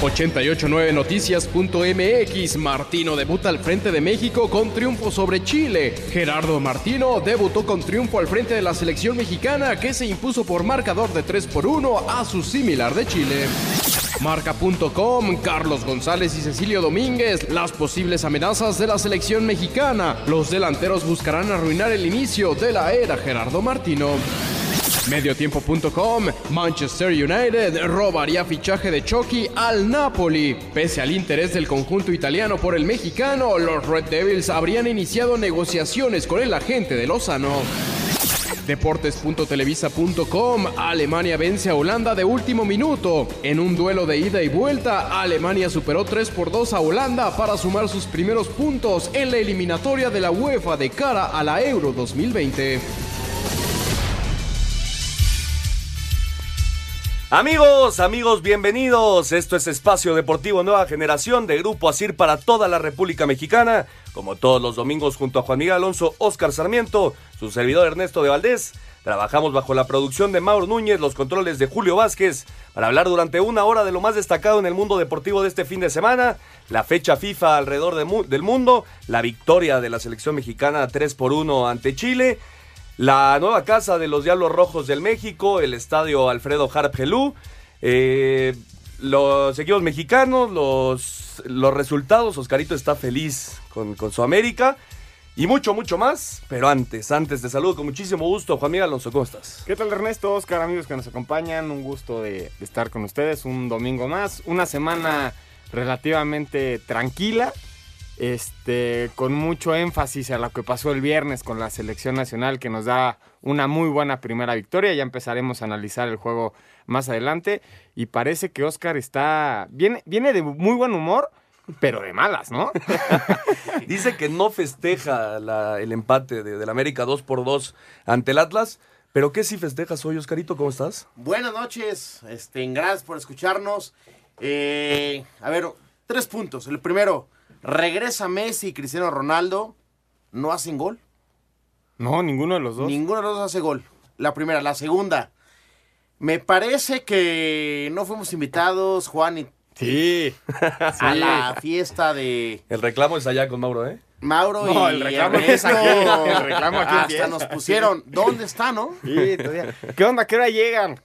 889noticias.mx Martino debuta al frente de México con triunfo sobre Chile. Gerardo Martino debutó con triunfo al frente de la selección mexicana que se impuso por marcador de 3 por 1 a su similar de Chile. Marca.com, Carlos González y Cecilio Domínguez, las posibles amenazas de la selección mexicana. Los delanteros buscarán arruinar el inicio de la era Gerardo Martino. Mediotiempo.com, Manchester United robaría fichaje de Chucky al Napoli. Pese al interés del conjunto italiano por el mexicano, los Red Devils habrían iniciado negociaciones con el agente de Lozano. Deportes.televisa.com Alemania vence a Holanda de último minuto. En un duelo de ida y vuelta, Alemania superó 3 por 2 a Holanda para sumar sus primeros puntos en la eliminatoria de la UEFA de cara a la Euro 2020. Amigos, amigos, bienvenidos. Esto es Espacio Deportivo Nueva Generación de Grupo Asir para toda la República Mexicana. Como todos los domingos junto a Juan Miguel Alonso, Oscar Sarmiento, su servidor Ernesto de Valdés. Trabajamos bajo la producción de Mauro Núñez, los controles de Julio Vázquez, para hablar durante una hora de lo más destacado en el mundo deportivo de este fin de semana, la fecha FIFA alrededor del mundo, la victoria de la selección mexicana 3 por 1 ante Chile, la nueva casa de los Diablos Rojos del México, el estadio Alfredo Harp Gelú, eh, los equipos mexicanos, los, los resultados, Oscarito está feliz con, con su América y mucho, mucho más. Pero antes, antes te saludo con muchísimo gusto, Juan Miguel Alonso, ¿cómo estás? ¿Qué tal Ernesto, Oscar, amigos que nos acompañan? Un gusto de estar con ustedes un domingo más. Una semana relativamente tranquila, este, con mucho énfasis a lo que pasó el viernes con la selección nacional que nos da una muy buena primera victoria. Ya empezaremos a analizar el juego más adelante y parece que Oscar está, viene, viene de muy buen humor, pero de malas, ¿no? Dice que no festeja la- el empate de, del América 2 por 2 ante el Atlas. ¿Pero qué si festejas hoy, Oscarito? ¿Cómo estás? Buenas noches, este, gracias por escucharnos. Eh, a ver, tres puntos. El primero, regresa Messi y Cristiano Ronaldo, no hacen gol. No, ninguno de los dos. Ninguno de los dos hace gol. La primera. La segunda, me parece que no fuimos invitados, Juan, y- Sí. a la fiesta de El reclamo es allá con Mauro, ¿eh? Mauro No, y el reclamo Ernesto. es aquí, el reclamo aquí Hasta empieza. nos pusieron, ¿dónde está, no? Sí, todavía. ¿Qué onda? ¿Qué hora llegan?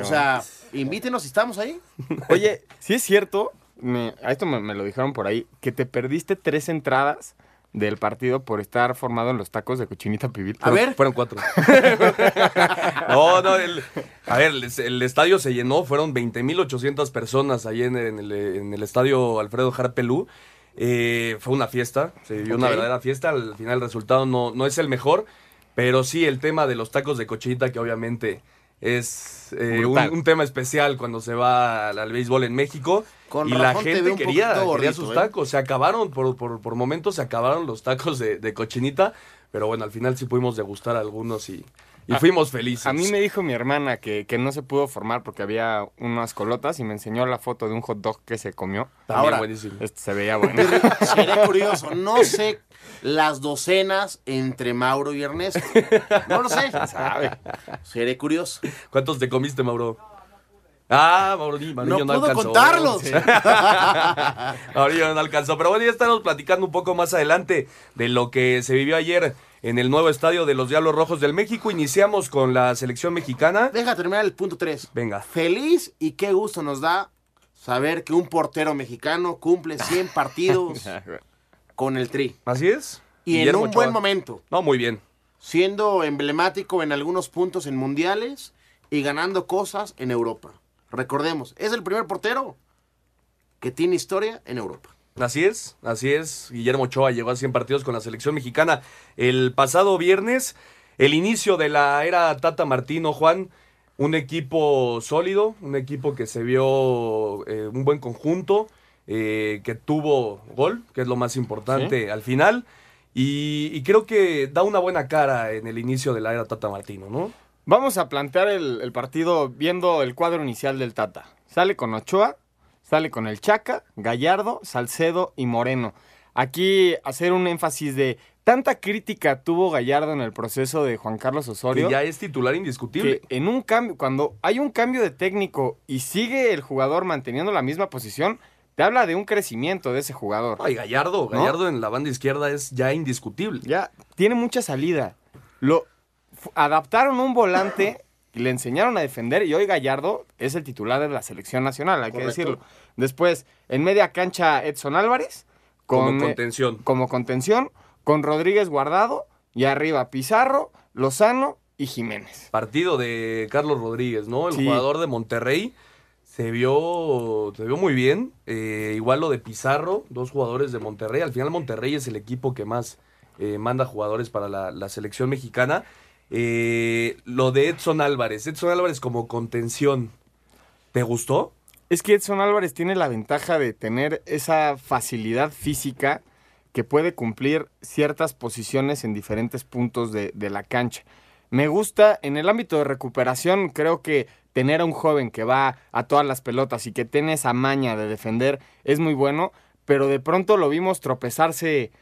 O sea, invítenos si estamos ahí. Oye, sí es cierto, me- a esto me, me lo dijeron por ahí, que te perdiste tres entradas del partido por estar formado en los tacos de cochinita pibil. A ver. Fueron cuatro. no, no, el- a ver, el, el estadio se llenó, fueron 20.800 personas ahí en, en el, en el estadio Alfredo Jarpelú. Eh, fue una fiesta, se vivió una verdadera fiesta. Al final el resultado no, no es el mejor, pero sí el tema de los tacos de cochinita, que obviamente es eh, un, tema especial cuando se va al, al béisbol en México. Con y la gente quería, quería gordito, sus ¿eh? tacos, se acabaron, por, por, por momentos se acabaron los tacos de, de cochinita, pero bueno, al final sí pudimos degustar algunos y, y A- fuimos felices. A mí me dijo mi hermana que, que no se pudo formar porque había unas colotas y me enseñó la foto de un hot dog que se comió. También Ahora, buenísimo. Este se veía bueno. Sería curioso. No sé las docenas entre Mauro y Ernesto. No lo sé. sabe. Seré curioso. ¿Cuántos te comiste, Mauro? Ah, Maurillo, No Maurillo puedo alcanzó. contarlos. Maurillo no alcanzó. Pero bueno, ya estaremos platicando un poco más adelante de lo que se vivió ayer en el nuevo estadio de los Diablos Rojos del México. Iniciamos con la selección mexicana. Deja terminar el punto 3. Venga. Feliz y qué gusto nos da saber que un portero mexicano cumple 100 partidos con el Tri. Así es. Y en un Ochoa. buen momento. No, muy bien. Siendo emblemático en algunos puntos en mundiales y ganando cosas en Europa. Recordemos, es el primer portero que tiene historia en Europa. Así es, así es. Guillermo Ochoa llegó a 100 partidos con la selección mexicana el pasado viernes. El inicio de la era Tata Martino, Juan. Un equipo sólido, un equipo que se vio eh, un buen conjunto, eh, que tuvo gol, que es lo más importante al final. Y, y creo que da una buena cara en el inicio de la era Tata Martino, ¿no? Vamos a plantear el, el partido viendo el cuadro inicial del Tata. Sale con Ochoa, sale con el Chaca, Gallardo, Salcedo y Moreno. Aquí hacer un énfasis de tanta crítica tuvo Gallardo en el proceso de Juan Carlos Osorio. Que ya es titular indiscutible. que en un cambio, cuando hay un cambio de técnico y sigue el jugador manteniendo la misma posición, te habla de un crecimiento de ese jugador. Ay, Gallardo, ¿No? Gallardo en la banda izquierda es ya indiscutible. Ya tiene mucha salida. Lo adaptaron un volante y le enseñaron a defender y hoy Gallardo es el titular de la selección nacional, hay que decirlo. Después, en media cancha Edson Álvarez Como con, eh, contención. como contención con Rodríguez Guardado y arriba Pizarro, Lozano y Jiménez. Partido de Carlos Rodríguez, ¿no? El Sí. jugador de Monterrey se vio, se vio muy bien. Eh, igual lo de Pizarro, dos jugadores de Monterrey. Al final Monterrey es el equipo que más eh, manda jugadores para la, la selección mexicana. Eh, lo de Edson Álvarez. Edson Álvarez como contención. ¿Te gustó? Es que Edson Álvarez tiene la ventaja de tener esa facilidad física que puede cumplir ciertas posiciones en diferentes puntos de, de la cancha. Me gusta, en el ámbito de recuperación, creo que tener a un joven que va a todas las pelotas y que tiene esa maña de defender es muy bueno, pero de pronto lo vimos tropezarse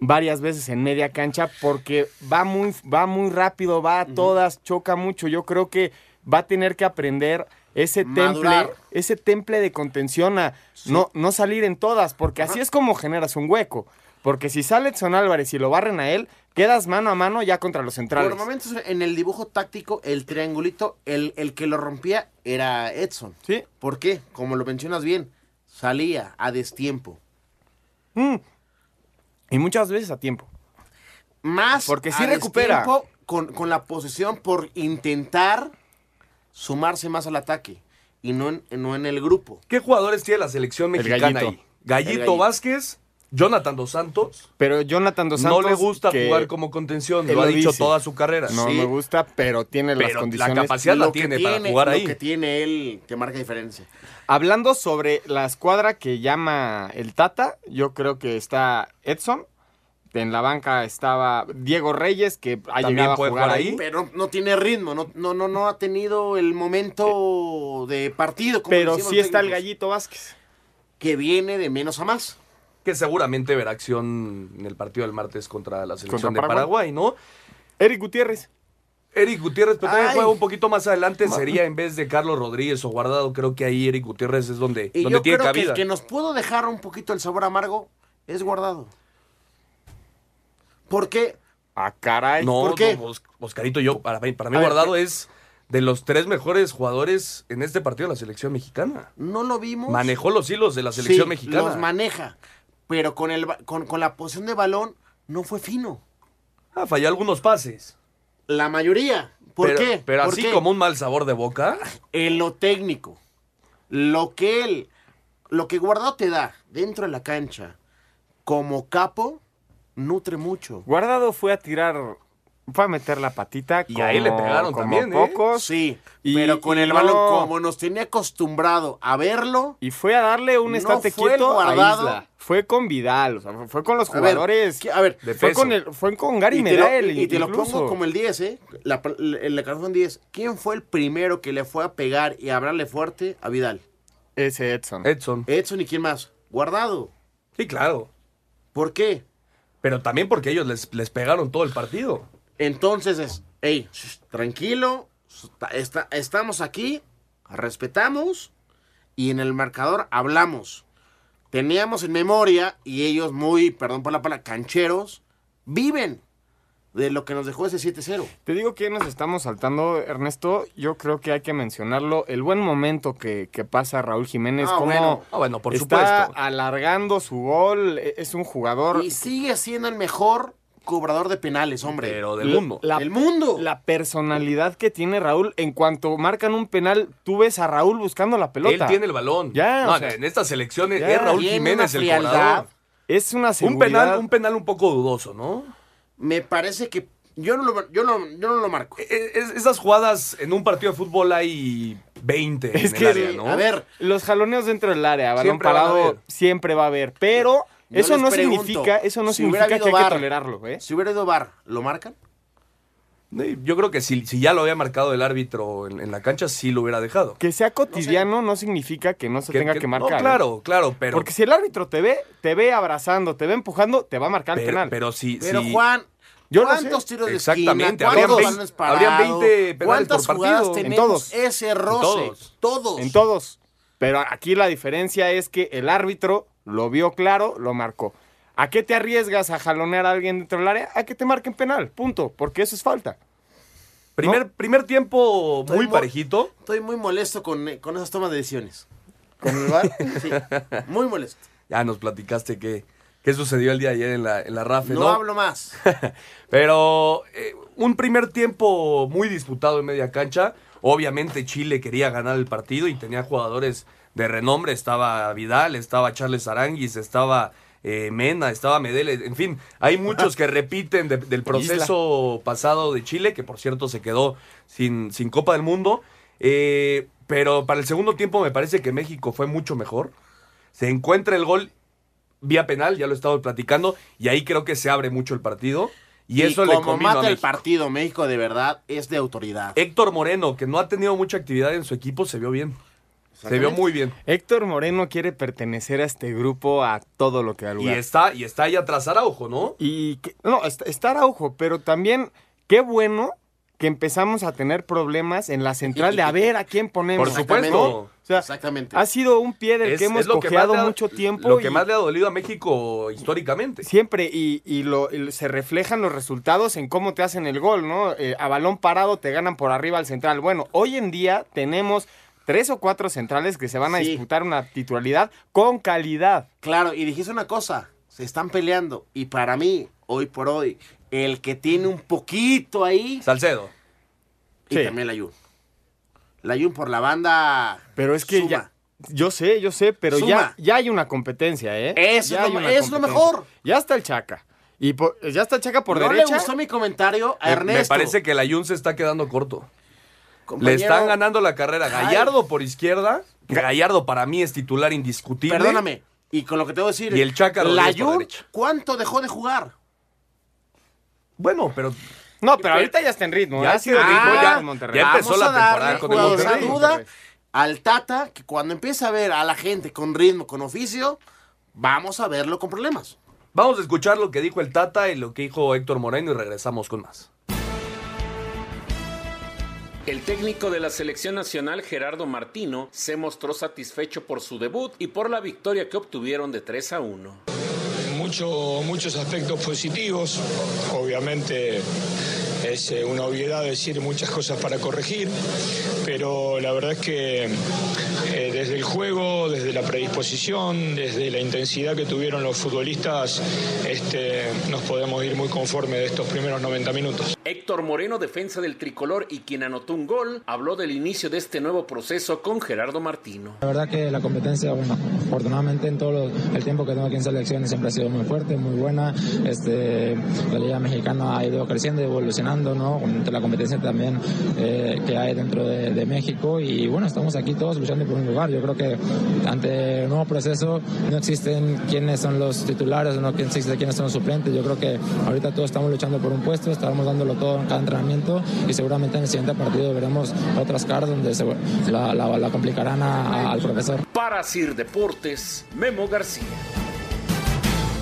varias veces en media cancha porque va muy, va muy rápido, va a todas, choca mucho. Yo creo que va a tener que aprender ese temple, ese temple de contención a no, no salir en todas, porque así es como generas un hueco. Porque si sale Edson Álvarez y lo barren a él, quedas mano a mano ya contra los centrales. Por momentos en el dibujo táctico, el triangulito, el, el que lo rompía era Edson. Sí. ¿Por qué? Como lo mencionas bien, salía a destiempo. Mm. Y muchas veces a tiempo. Más Porque sí a recupera. Con, con la posesión por intentar sumarse más al ataque y no en, no en el grupo. ¿Qué jugadores tiene la selección El mexicana Gallito. ahí? Gallito, El Gallito. Vázquez, Jonathan Dos Santos. Pero Jonathan Dos Santos. no le gusta jugar como contención, lo ha lo dicho dice. toda su carrera. No Sí. me gusta, pero tiene las Pero la condiciones. capacidad la Lo que tiene para jugar lo ahí. que tiene él que marca diferencia. Hablando sobre la escuadra que llama el Tata, yo creo que está Edson. En la banca estaba Diego Reyes, que ha También llegado a jugar jugar ahí. ahí. Pero no tiene ritmo, no, no, no, no ha tenido el momento de partido. como Pero sí está el Gallito Vázquez. Que viene de menos a más. Que seguramente verá acción en el partido del martes contra la selección Contra de Paraguay, ¿no? Eric Gutiérrez. Eric Gutiérrez, pero también Ay. juega un poquito más adelante. Sería en vez de Carlos Rodríguez o Guardado. Creo que ahí Eric Gutiérrez es donde, Y donde yo tiene creo que cabida. el que nos pudo dejar un poquito el sabor amargo es guardado. ¿Por qué? Ah, caray. No, ¿Por qué? no, Oscarito, yo, para mí, para mí A ver, Guardado es de los tres mejores jugadores en este partido de la selección mexicana. No lo vimos. Manejó los hilos de la selección Sí, mexicana. Los maneja. Pero con, el, ba- con, con la posición de balón no fue fino. Ah, falló algunos pases. La mayoría. ¿Por pero, qué? Pero ¿Por así qué? como un mal sabor de boca. En lo técnico. Lo que él. Lo que Guardado te da dentro de la cancha como capo nutre mucho. Guardado fue a tirar. Fue a meter la patita. Y ahí le pegaron como también, ¿eh? pocos. Sí, Y- pero con y el no- balón como nos tenía acostumbrado a verlo. Y fue a darle un No estate fue el quieto a Guardado. Isla. Fue con Vidal, o sea, fue con los A ver, jugadores. a ver, de fue peso. con, el, fue con Gary y te, lo, y te lo pongo como el 10, ¿eh? La, el, la canción 10. ¿Quién fue el primero que le fue a pegar y a hablarle fuerte a Vidal? Ese Edson. Edson. Edson y quién más? Guardado. Sí, claro. ¿Por qué? Pero también porque ellos les, les pegaron todo el partido. Entonces es, hey, tranquilo, está- está- estamos aquí, respetamos y en el marcador hablamos. Teníamos en memoria y ellos muy, perdón por la palabra, cancheros, viven de lo que nos dejó ese 7-0. Te digo que nos estamos saltando, Ernesto. Yo creo que hay que mencionarlo. El buen momento que, que pasa Raúl Jiménez. Ah, como bueno. Ah, bueno, por está supuesto. alargando su gol. e- Es un jugador. Y sigue siendo el mejor cobrador de penales, hombre. Pero del mundo. La, ¡Del mundo! la personalidad que tiene Raúl. En cuanto marcan un penal, tú ves a Raúl buscando la pelota. Él tiene el balón. Ya, No, o sea, en estas elecciones ya. es Raúl Jiménez el cobrador. Es una Un seguridad. penal, un penal un poco dudoso, ¿no? Me parece que yo no lo, yo no, yo no lo marco. E- es- esas jugadas en un partido de fútbol hay 20 Es en que, el área, ¿no? A ver, Los jaloneos dentro del área, balón Siempre parado, siempre va a haber. Pero Yo eso no pregunto, significa, eso no si significa que hay que tolerarlo, ¿eh? si hubiera ido VAR, ¿lo marcan? Yo creo que si, si ya lo había marcado el árbitro en, en la cancha, sí lo hubiera dejado. Que sea cotidiano no, significa que no se tenga que, marcar. No, claro, claro, pero. Porque si el árbitro te ve, te ve abrazando, te ve empujando, te va a marcar el pero, penal. pero si. Pero si- Juan, Yo no ¿cuántos sé. tiros de Exactamente, esquina? habrían ¿Cuántos 20 balones habrían parados? 20 penales ¿Cuántas por partido? En tenemos todos. ese roce? todos. Todos. En todos. Pero aquí la diferencia es que el árbitro lo vio claro, lo marcó. ¿A qué te arriesgas a jalonear a alguien dentro del área? A que te marquen penal, punto, porque eso es falta. primer, primer tiempo Estoy muy mo- parejito. Estoy muy molesto con, con esas tomas de decisiones. ¿Con el? Sí, muy molesto. Ya nos platicaste qué, qué sucedió el día de ayer en la, en la RAFE, No, ¿no? hablo más. Pero eh, un primer tiempo muy disputado en media cancha. Obviamente Chile quería ganar el partido y tenía jugadores de renombre. Estaba Vidal, estaba Charles Aranguis, estaba eh, Mena, estaba Medel. En fin, hay muchos que repiten de- del proceso pasado de Chile, que por cierto se quedó sin, sin Copa del Mundo. Eh, pero para el segundo tiempo me parece que México fue mucho mejor. Se encuentra el gol vía penal, ya lo he estado platicando, y ahí creo que se abre mucho el partido. Y, eso le como convino a mata el México. partido, México de verdad es de autoridad. Héctor Moreno, que no ha tenido mucha actividad en su equipo, se vio bien. Se vio muy bien. Héctor Moreno quiere pertenecer a este grupo a todo lo que da Y lugar. está, y está ahí atrás Araujo, ¿no? Y que- no, está, está Araujo, pero también qué bueno que empezamos a tener problemas en la central de a ver a quién ponemos. Por supuesto. O sea, Exactamente. ha sido un pie del Es- que hemos que cojeado mucho tiempo. Lo que y- más le ha dolido a México históricamente. Siempre, y, y lo, y se reflejan los resultados en cómo te hacen el gol, ¿no? Eh, a balón parado te ganan por arriba al central. Bueno, hoy en día tenemos tres o cuatro centrales que se van a Sí. disputar una titularidad con calidad. Claro, y dijiste una cosa, se están peleando. Y para mí, hoy por hoy, el que tiene un poquito ahí, Salcedo. y Sí. también la Jun. La Jun por la banda. Pero es que suma. ya. Yo sé, yo sé, pero ya, ya hay una competencia, ¿eh? Eso Ya es lo- es lo mejor. Ya está el Chaca. Y ya está el Chaca por ¿No derecha. le gustó mi comentario a Me- Ernesto? Me parece que la Jun se está quedando corto. Le están ganando la carrera. Ay. Gallardo por izquierda. Gallardo para mí es titular indiscutible. Perdóname. Y con lo que te voy a decir. Y el derecha. ¿cuánto dejó de jugar? Bueno, pero No, pero ahorita ya está en ritmo. Ya ¿eh? ha sido Ah, ritmo, ya- Monterrey. ya empezó Vamos la temporada con el Monterrey. duda al Tata, que cuando empiece a ver a la gente con ritmo, con oficio, vamos a verlo con problemas. vamos a escuchar lo que dijo el Tata y lo que dijo Héctor Moreno y regresamos con más. El técnico de la selección nacional, Gerardo Martino, se mostró satisfecho por su debut y por la victoria que obtuvieron de 3 a 1. Mucho- muchos aspectos positivos. Obviamente es eh, una obviedad decir muchas cosas para corregir, pero la verdad es que eh, desde el juego, desde la predisposición, desde la intensidad que tuvieron los futbolistas, este, nos podemos ir muy conforme de estos primeros 90 minutos. Héctor Moreno, defensa del tricolor y quien anotó un gol, habló del inicio de este nuevo proceso con Gerardo Martino. La verdad que la competencia, bueno, afortunadamente en todo lo- el tiempo que tengo aquí en selecciones siempre ha sido muy fuerte, muy buena. Este, la liga mexicana ha ido creciendo, evolucionando, ¿no? Con la competencia también eh, que hay dentro de, de México y bueno, estamos aquí todos luchando por un lugar. Yo creo que ante el nuevo proceso no existen quiénes son los titulares, no existe quiénes son los suplentes. Yo creo que ahorita todos estamos luchando por un puesto, estamos dándolo todo en cada entrenamiento y seguramente en el siguiente partido veremos otras caras donde se, la, la- la complicarán a- a- al profesor. Para Sir Deportes, Memo García.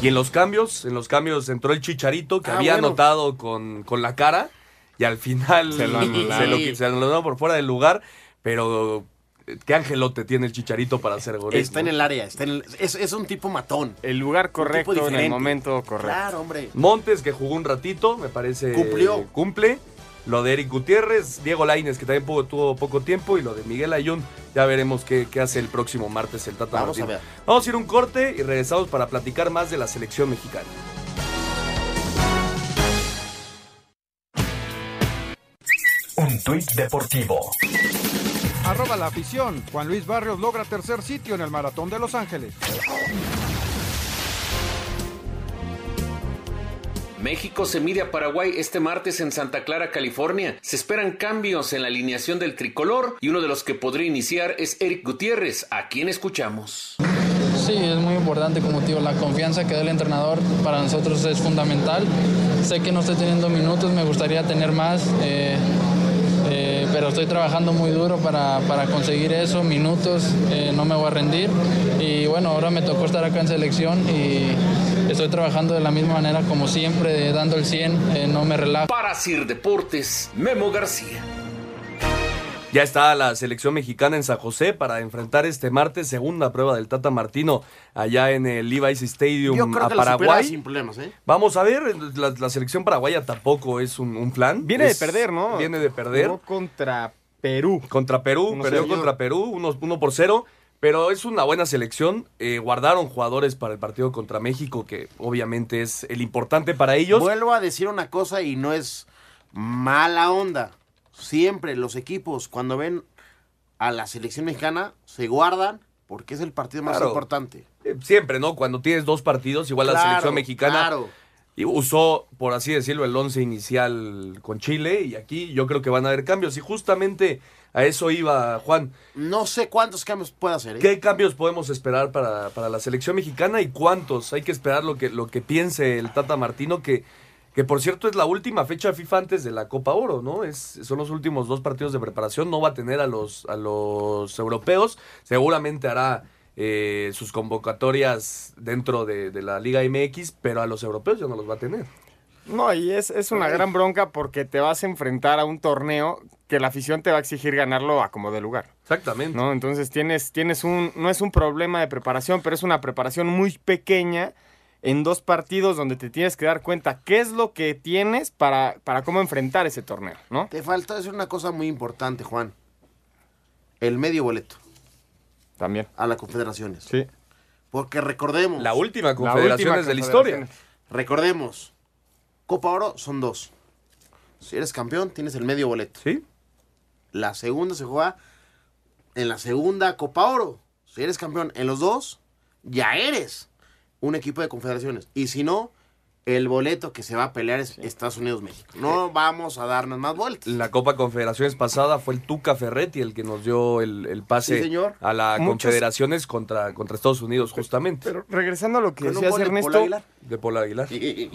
Y en los cambios, en los cambios entró el Chicharito que Ah, había bueno. anotado con, con la cara y al final Se lo anularon. se lo, qui- se lo anularon por fuera del lugar, pero eh, qué angelote tiene el Chicharito para hacer goles. Está en el área, está en el- es, es un tipo matón. El lugar correcto en el momento correcto. Claro, hombre. Montes que jugó un ratito, me parece Cumplió. cumple. Lo de Eric Gutiérrez, Diego Lainez que también pudo- tuvo poco tiempo y lo de Miguel Ayun, ya veremos qué, qué hace el próximo martes el Tata Vamos a Martino. ver. Vamos a ir a un corte y regresamos para platicar más de la selección mexicana. Un tuit deportivo. Arroba la afición. Juan Luis Barrios logra tercer sitio en el Maratón de Los Ángeles. México se mide a Paraguay este martes en Santa Clara, California. Se esperan cambios en la alineación del tricolor y uno de los que podría iniciar es Eric Gutiérrez, a quien escuchamos. Sí, es muy importante, como te digo, la confianza que da el entrenador para nosotros es fundamental. Sé que no estoy teniendo minutos, me gustaría tener más, eh, eh, pero estoy trabajando muy duro para, para conseguir eso, minutos, eh, no me voy a rendir. Y bueno, ahora me tocó estar acá en selección y estoy trabajando de la misma manera como siempre, dando el 100, eh, no me relajo. Para Sir Deportes, Memo García. Ya está la selección mexicana en San José para enfrentar este martes segunda prueba del Tata Martino allá en el Levi's Stadium Yo creo a que Paraguay. sin problemas, ¿eh? Vamos a ver, la, la selección paraguaya tampoco es un, un plan. Viene Es- de perder, ¿no? Viene de perder. Contra Perú. Contra Perú, Uno perdió cero. contra Perú, uno, uno por cero. Pero es una buena selección. Eh, guardaron jugadores para el partido contra México, que obviamente es el importante para ellos. Vuelvo a decir una cosa y no es mala onda. Siempre los equipos, cuando ven a la selección mexicana, se guardan porque es el partido más Claro. importante. Eh, Siempre, ¿no? Cuando tienes dos partidos, igual la selección mexicana claro. y usó, por así decirlo, el once inicial con Chile. Y aquí yo creo que van a haber cambios. Y justamente a eso iba Juan. No sé cuántos cambios puede hacer. ¿eh? ¿Qué cambios podemos esperar para, para la selección mexicana y cuántos? Hay que esperar lo que, lo que piense el Tata Martino, que, que por cierto es la última fecha FIFA antes de la Copa Oro, ¿no? Es, son los últimos dos partidos de preparación, no va a tener a los, a los europeos, seguramente hará eh, sus convocatorias dentro de, de la Liga MX, pero a los europeos ya no los va a tener. No, y es, es una gran bronca porque te vas a enfrentar a un torneo que la afición te va a exigir ganarlo a como de lugar. Exactamente. ¿no? Entonces tienes, tienes un, no es un problema de preparación, pero es una preparación muy pequeña en dos partidos donde te tienes que dar cuenta qué es lo que tienes para, para cómo enfrentar ese torneo, ¿no? Te falta decir una cosa muy importante, Juan. El medio boleto. También. A las confederaciones. Sí. Porque recordemos. La última confederaciones de la historia. Recordemos. Copa Oro son dos. Si eres campeón, tienes el medio boleto. Sí. La segunda se juega en la segunda Copa Oro. Si eres campeón en los dos, ya eres un equipo de confederaciones. Y si no, el boleto que se va a pelear es Estados Unidos-México. No vamos a darnos más vueltas. La Copa Confederaciones pasada fue el Tuca Ferretti el que nos dio el, el pase Sí, señor. a la Muchos- Confederaciones contra, contra Estados Unidos, justamente. Pero regresando a lo que Con decías, de Ernesto, Paul Aguilar. de Paul Aguilar.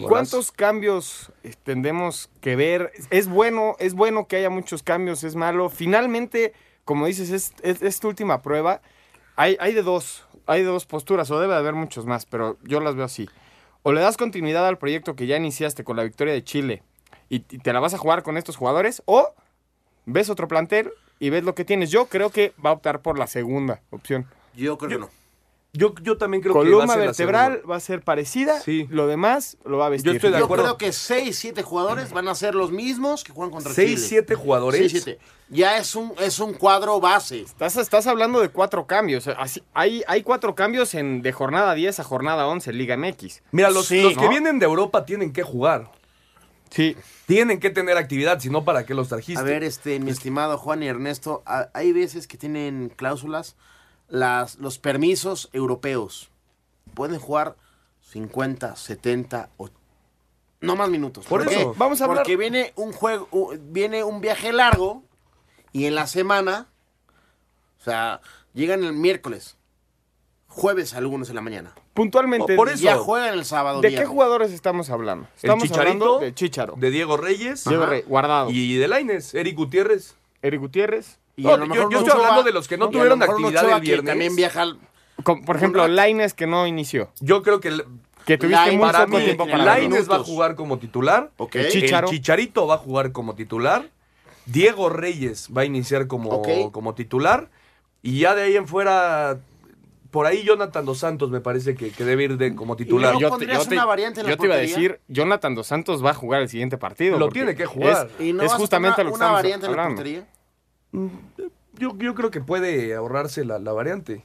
¿Cuántos cambios eh, tendremos que ver? Es bueno, es bueno que haya muchos cambios, es malo. Finalmente, como dices, es, es, es tu última prueba. Hay, hay de dos, hay dos posturas, o debe de haber muchos más, pero yo las veo así. O le das continuidad al proyecto que ya iniciaste con la victoria de Chile y te la vas a jugar con estos jugadores, o ves otro plantel y ves lo que tienes. Yo creo que va a optar por la segunda opción. Yo creo que no. Yo, yo también creo que va a Columna ser la vertebral va a ser parecida, Sí. lo demás lo va a vestir. estoy de Yo acuerdo. creo que 6, 7 jugadores van a ser los mismos que juegan contra Seis, Chile. siete jugadores. Seis, siete. Ya es un, es un cuadro base. Estás, estás hablando de cuatro cambios. Así, hay, hay cuatro cambios en, de jornada 10 a jornada 11 en Liga MX. Mira, los, Sí, los que vienen de Europa tienen que jugar. Sí. Tienen que tener actividad, si no, ¿para qué los trajiste? A ver, este, mi estimado Juan y Ernesto, hay veces que tienen cláusulas las, los permisos europeos. Pueden jugar 50, 70, o no más minutos. Por eso. Vamos a hablar- Porque viene un juego, viene un viaje largo y en la semana, o sea, llegan el miércoles, jueves algunos en la mañana. Puntualmente, O por eso. ya juegan el sábado. ¿de qué jugadores estamos hablando? El Estamos Chicharito, hablando de Chicharo, de Diego Reyes Diego Ajá. Rey, Guardado, y de Laines, Eric Gutiérrez. Eric Gutiérrez. Y No, a lo yo- mejor yo un estoy Ochoa- hablando de los que no tuvieron actividad Ochoa el que viernes. También viaja al- Con- por ejemplo. Laines que no inició. Yo creo que el- Que tuviste Lainez, muy para poco mí, tiempo para Laines verlo. va a minutos. jugar como titular. Ok. El Chicharo. El Chicharito va a jugar como titular. Diego Reyes va a iniciar como, Ok. como titular. Y ya de ahí en fuera, por ahí Jonathan Dos Santos me parece que, que debe ir de, como titular. ¿No Yo te, pondrías yo te- una variante en la yo te iba a portería? decir, Jonathan Dos Santos va a jugar el siguiente partido. Lo porque tiene que jugar. Es, ¿Y no es vas a justamente poner lo que una estamos variante en la hablando. portería? Yo, yo creo que puede ahorrarse la, la variante.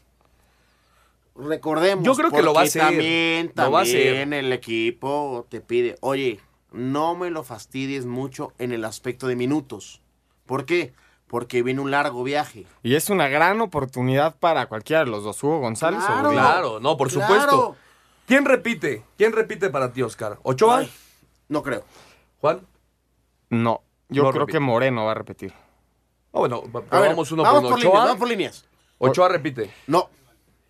Recordemos. Yo creo que lo va a hacer. También, Lo va a hacer. también el equipo te pide, oye, no me lo fastidies mucho en el aspecto de minutos. ¿Por qué? Porque viene un largo viaje. Y es una gran oportunidad para cualquiera de los dos, Hugo González o Claro. Claro, no, por Claro. supuesto. ¿Quién repite? ¿Quién repite para ti, Oscar? ¿Ochoa? Ay, no creo. ¿Juan? No, yo No creo repite. que Moreno va a repetir. Ah, bueno, ver, vamos uno vamos por Ochoa. líneas, vamos por líneas. Ochoa repite. No,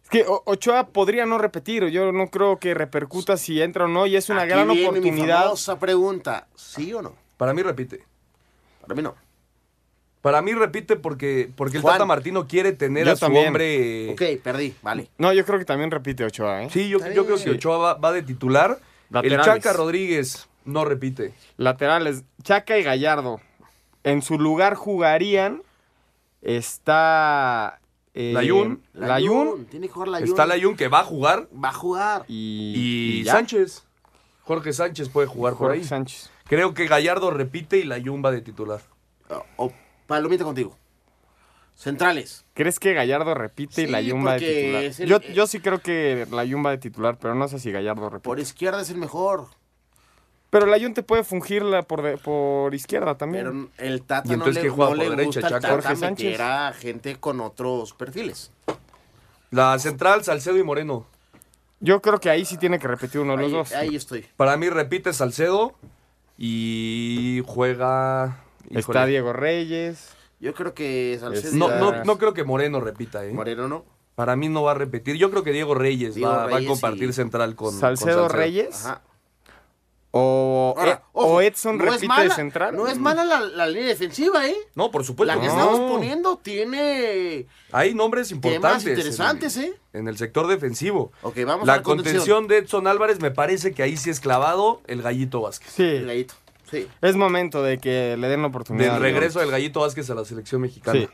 Es que Ochoa podría no repetir, yo no creo que repercuta si entra o no, y es una Aquí gran viene oportunidad. famosa pregunta, ¿sí o no? Para mí repite. Para mí no. Para mí repite porque, porque el Juan. Tata Martino quiere tener Yo a su también. hombre. Ok, perdí, vale. No, yo creo que también repite Ochoa, ¿eh? Sí, yo, yo creo que Ochoa va, va de titular. Laterales. El Chaca Rodríguez no repite. Laterales, Chaca y Gallardo. En su lugar jugarían. Está. eh, Layún. Layún. Tiene que jugar Layún. Está Layun que va a jugar Va a jugar. Y, y. Sánchez. Jorge Sánchez puede jugar por Jorge ahí. Sánchez. Creo que Gallardo repite y Layun va de titular. O, o palomita contigo. Centrales. ¿Crees que Gallardo repite y Layún va de titular? el- yo, yo sí creo que Layún va de titular, pero no sé si Gallardo repite. Por izquierda es el mejor. Pero Layún te puede fungir la por, de- por izquierda también. Pero el Tata ¿Y no entonces le, quién juega no por le derecha, gusta? Tata Jorge Sánchez. meter a gente con otros perfiles. La central, Salcedo y Moreno. Yo creo que ahí sí tiene que repetir uno de los dos. ahí estoy. Para mí repite Salcedo y juega. Está. Diego Reyes. Yo creo que Salcedo No, no, no creo que Moreno repita, ¿eh? Moreno no. Para mí no va a repetir. Yo creo que Diego Reyes, Diego va, va a compartir y- central con con Salcedo Reyes. Ajá. O, Ahora, eh, ojo, o Edson no es repite mala- de central. No es mala la, la línea defensiva, ¿eh? No, por supuesto. La que no. estamos poniendo tiene Hay nombres temas importantes. interesantes, en, ¿eh? en el sector defensivo. Ok, vamos a la la contención. contención de Edson Álvarez me parece que ahí sí es clavado el Gallito Vázquez. Sí, El gallito. Sí. es momento de que le den la oportunidad. Del regreso del Gallito Vázquez a la selección mexicana. Sí.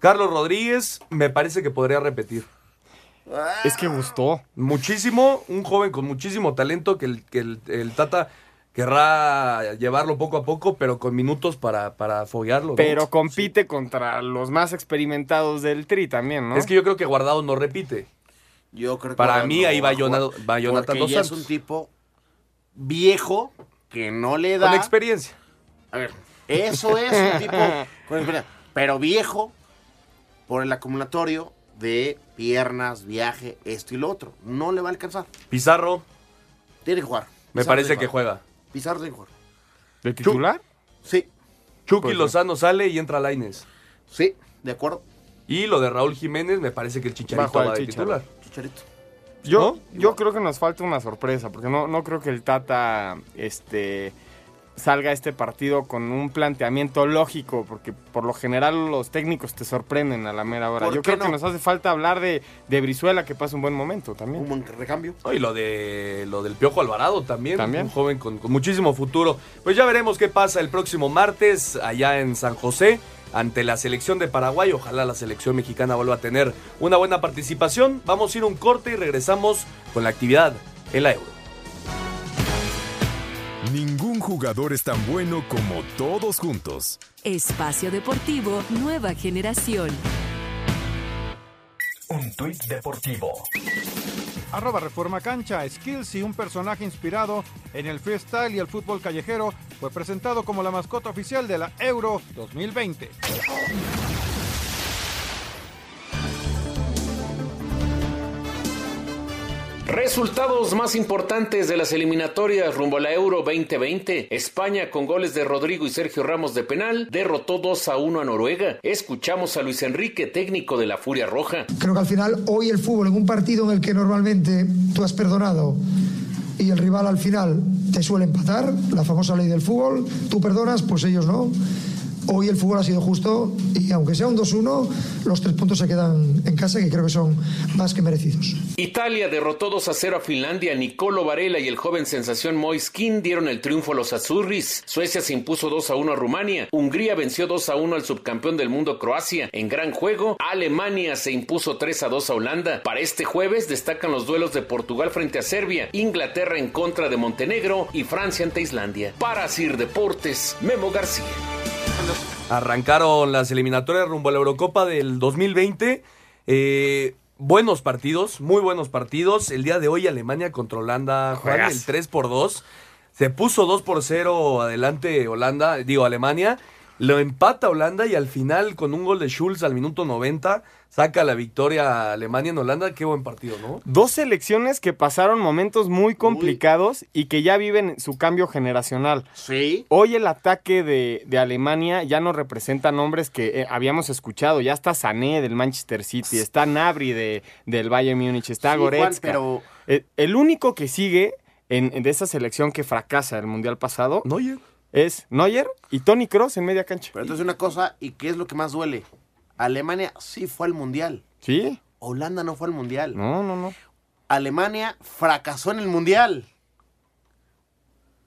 Carlos Rodríguez me parece que podría repetir. Es que gustó. Muchísimo, un joven con muchísimo talento que el, que el, el Tata querrá llevarlo poco a poco, pero con minutos para, para foguearlo. ¿no? Pero compite contra los más experimentados del Tri también, ¿no? Es que yo creo que Guardado no repite. Yo creo que Para mí no ahí va Jonathan porque Dos ya es un tipo viejo que no le da... Con experiencia. A ver, eso es un tipo con experiencia, pero viejo por el acumulatorio de piernas, viaje, esto y lo otro. No le va a alcanzar. Pizarro, Tiene que jugar. me Pizarro parece que juega. Pizarro tiene que jugar. ¿De titular? Sí, Chucky Pues sí. Lozano sale y entra Laines. sí, de acuerdo. Y lo de Raúl Jiménez me parece que el Va a Chicharito jugar va, de Chicharo. titular. Chicharito. Yo, ¿No? yo creo que nos falta una sorpresa, porque no, no creo que el Tata este, salga este partido con un planteamiento lógico, porque por lo general los técnicos te sorprenden a la mera hora. ¿Por Yo creo que no? nos hace falta hablar de, de Brizuela, que pasa un buen momento también. Un buen recambio. No, y lo de lo del Piojo Alvarado también, También. un joven con, con muchísimo futuro. Pues ya veremos qué pasa el próximo martes allá en San José ante la selección de Paraguay. Ojalá la selección mexicana vuelva a tener una buena participación. Vamos a ir a un corte y regresamos con la actividad en la Euro. Jugador es tan bueno como todos juntos. Espacio Deportivo Nueva Generación. Un tuit deportivo. Arroba Reforma Cancha, Skills y un personaje inspirado en el freestyle y el fútbol callejero fue presentado como la mascota oficial de la Euro 2020. Resultados más importantes de las eliminatorias rumbo a la Euro 2020. España con goles de Rodrigo y Sergio Ramos de penal derrotó 2 a 1 a Noruega. Escuchamos a Luis Enrique, técnico de la Furia Roja. Creo que al final hoy el fútbol en un partido en el que normalmente tú has perdonado y el rival al final te suele empatar, la famosa ley del fútbol, tú perdonas, pues ellos no. Hoy el fútbol ha sido justo y aunque sea un 2-1, los tres puntos se quedan en casa que creo que son más que merecidos. Italia derrotó 2 a 0 a Finlandia. Nicolo Varela y el joven sensación Moiskin dieron el triunfo a los Azzurris. Suecia se impuso 2 a 1 a Rumania. Hungría venció 2 a 1 al subcampeón del mundo Croacia. En gran juego, Alemania se impuso 3 a 2 a Holanda. Para este jueves destacan los duelos de Portugal frente a Serbia, Inglaterra en contra de Montenegro y Francia ante Islandia. Para Sir Deportes, Memo García. Arrancaron las eliminatorias rumbo a la Eurocopa del 2020. Eh, buenos partidos, muy buenos partidos. El día de hoy Alemania contra Holanda, Juan, el 3 por 2. Se puso 2 por 0 adelante Holanda, digo Alemania. Lo empata Holanda y al final con un gol de Schulz al minuto 90 saca la victoria a Alemania en Holanda. Qué buen partido, ¿no? Dos selecciones que pasaron momentos muy complicados y que ya viven su cambio generacional. Sí. Hoy el ataque de, de Alemania ya no representa nombres que eh, habíamos escuchado. Ya está Sané del Manchester City, está Nabri de, del Bayern Múnich, está Sí, Juan, Goretzka. pero- Eh, el único que sigue en, en de esa selección que fracasa el Mundial pasado Neuer. Es Neuer y Tony Cross en media cancha. Pero entonces una cosa, ¿y qué es lo que más duele? Alemania sí fue al Mundial. ¿Sí? Holanda no fue al Mundial. No, no, no. Alemania fracasó en el Mundial.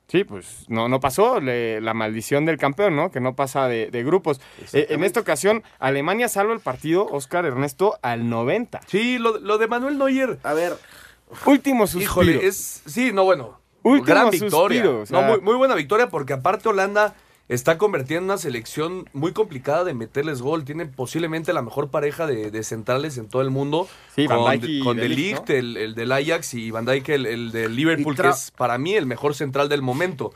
Sí, pues no, no pasó le- la maldición del campeón, ¿no? Que no pasa de, de grupos. Eh, en esta ocasión, Alemania salva el partido, Oscar Ernesto, al 90. Sí, lo, lo de Manuel Neuer. A ver, Último suspiro. Híjole, es. Sí, no, bueno. Último gran victoria. suspiro, o sea- No, muy, muy buena victoria porque aparte Holanda está convertida en una selección muy complicada de meterles gol. Tiene posiblemente la mejor pareja de, de centrales en todo el mundo. Sí, Van con, Dijk y con De Ligt, el, el del Ajax y Van Dijk, el, el del Liverpool, que es para mí el mejor central del momento.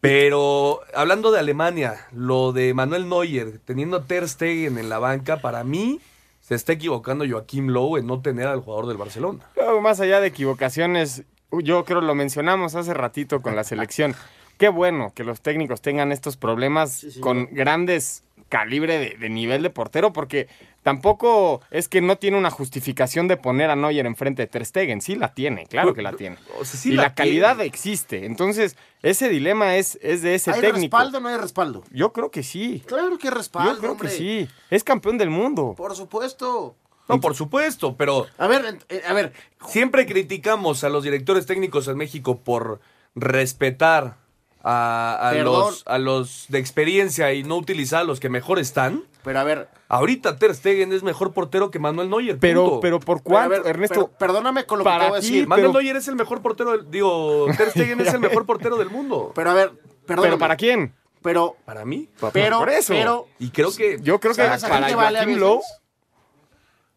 Pero hablando de Alemania, lo de Manuel Neuer teniendo a Ter Stegen en la banca, para mí se está equivocando Joaquim Lowe en no tener al jugador del Barcelona. Más allá de equivocaciones, yo creo lo mencionamos hace ratito con la selección. Qué bueno que los técnicos tengan estos problemas con grandes calibre de, de nivel de portero, porque tampoco es que no tiene una justificación de poner a Neuer enfrente de Ter Stegen. Sí la tiene, claro que la tiene. O sea, sí y la la, calidad tiene. existe. Entonces, ese dilema es, es de ese ¿hay técnico. respaldo o no hay respaldo? Yo creo que sí. Claro que hay respaldo, Yo creo hombre. que sí. Es campeón del mundo. Por supuesto. No, por supuesto, pero A ver, eh, a ver, siempre criticamos a los directores técnicos en México por respetar a, los, a los de experiencia y no utilizar a los que mejor están. pero a ver, Ahorita Ter Stegen es mejor portero que Manuel Neuer. Pero, punto. pero ¿por pero a cuánto, ver, Ernesto? pero perdóname con lo que para te voy a ti, decir. Manuel pero- Neuer es el mejor portero, del, digo, Ter Stegen es el mejor portero del mundo. Pero a ver, perdóname. ¿Pero para quién? Pero, Para mí. pero, por eso. pero, Y creo que Yo creo que ¿sabes a quién para vale veces? Lowe,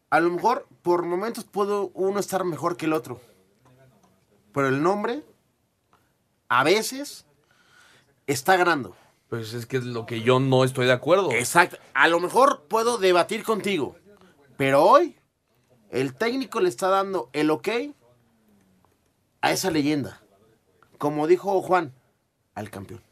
A lo mejor por momentos puede uno estar mejor que el otro. Pero el nombre, a veces, está ganando. pues es que es lo que yo no estoy de acuerdo. Exacto. A lo mejor puedo debatir contigo. Pero hoy, el técnico le está dando el ok a esa leyenda. Como dijo Juan, al campeón.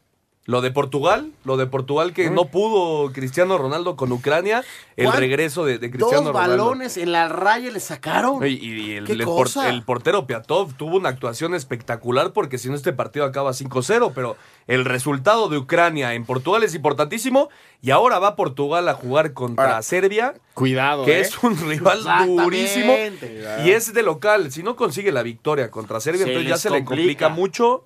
Lo de Portugal, lo de Portugal que no pudo Cristiano Ronaldo con Ucrania, el regreso de, de Cristiano Dos Ronaldo. balones en la raya le sacaron. Y, y el, ¿Qué el por- cosa? el portero Piatov tuvo una actuación espectacular porque si no este partido acaba 5-0, pero el resultado de Ucrania en Portugal es importantísimo y ahora va Portugal a jugar contra Ahora, Serbia, cuidado, que ¿eh? es un rival Exactamente. durísimo y es de local. Si no consigue la victoria contra Serbia, Se entonces ya les se le complica. complica mucho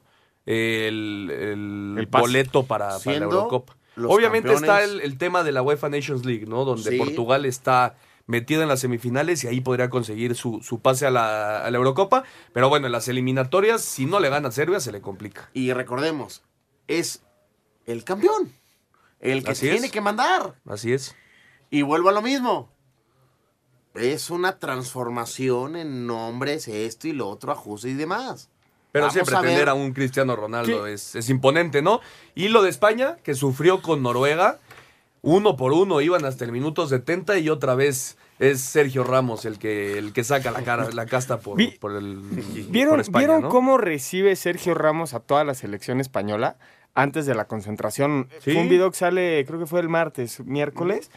el, el El pase. boleto para, para la Eurocopa. Obviamente está el, el tema de la UEFA Nations League, ¿no? Donde Sí. Portugal está metida en las semifinales y ahí podría conseguir su, su pase a la, a la Eurocopa. Pero bueno, en las eliminatorias, si no le gana a Serbia, se le complica. Y recordemos, es el campeón. El que Así tiene es. que mandar. Así es. Y vuelvo a lo mismo. Es una transformación en nombres, esto y lo otro, ajustes y demás. Pero Vamos siempre a tener a un Cristiano Ronaldo es, es imponente, ¿no? Y lo de España, que sufrió con Noruega, uno por uno, iban hasta el minuto 70 y otra vez es Sergio Ramos el que, el que saca la, cara, la casta por, Vi- por el, ¿Vieron, por España, ¿vieron ¿no? cómo recibe Sergio Ramos a toda la selección española antes de la concentración? Sí. Fue un video que sale, creo que fue el martes, miércoles.